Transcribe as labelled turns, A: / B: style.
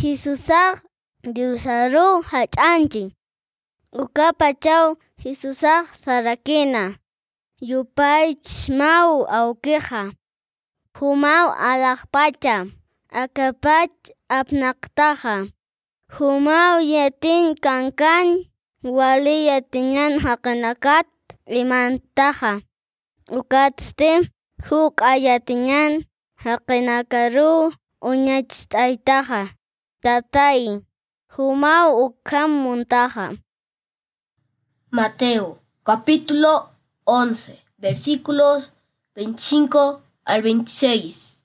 A: Jesusaq diusaru hach'anchi. Ukapachaw Jesusaq sarakina. Yupaych mau awqiqa. Humaw alaqpacha. Akapach apnaqtaqa. Humaw yatin kankan wali yatingan haqanakat imantaqa. Ukatstin huk ayatingan haqinakaru uñachistaytaqa. Tatay, humaw ukhamuntaqa.
B: Mateo capítulo 11 versículos 25 al 26.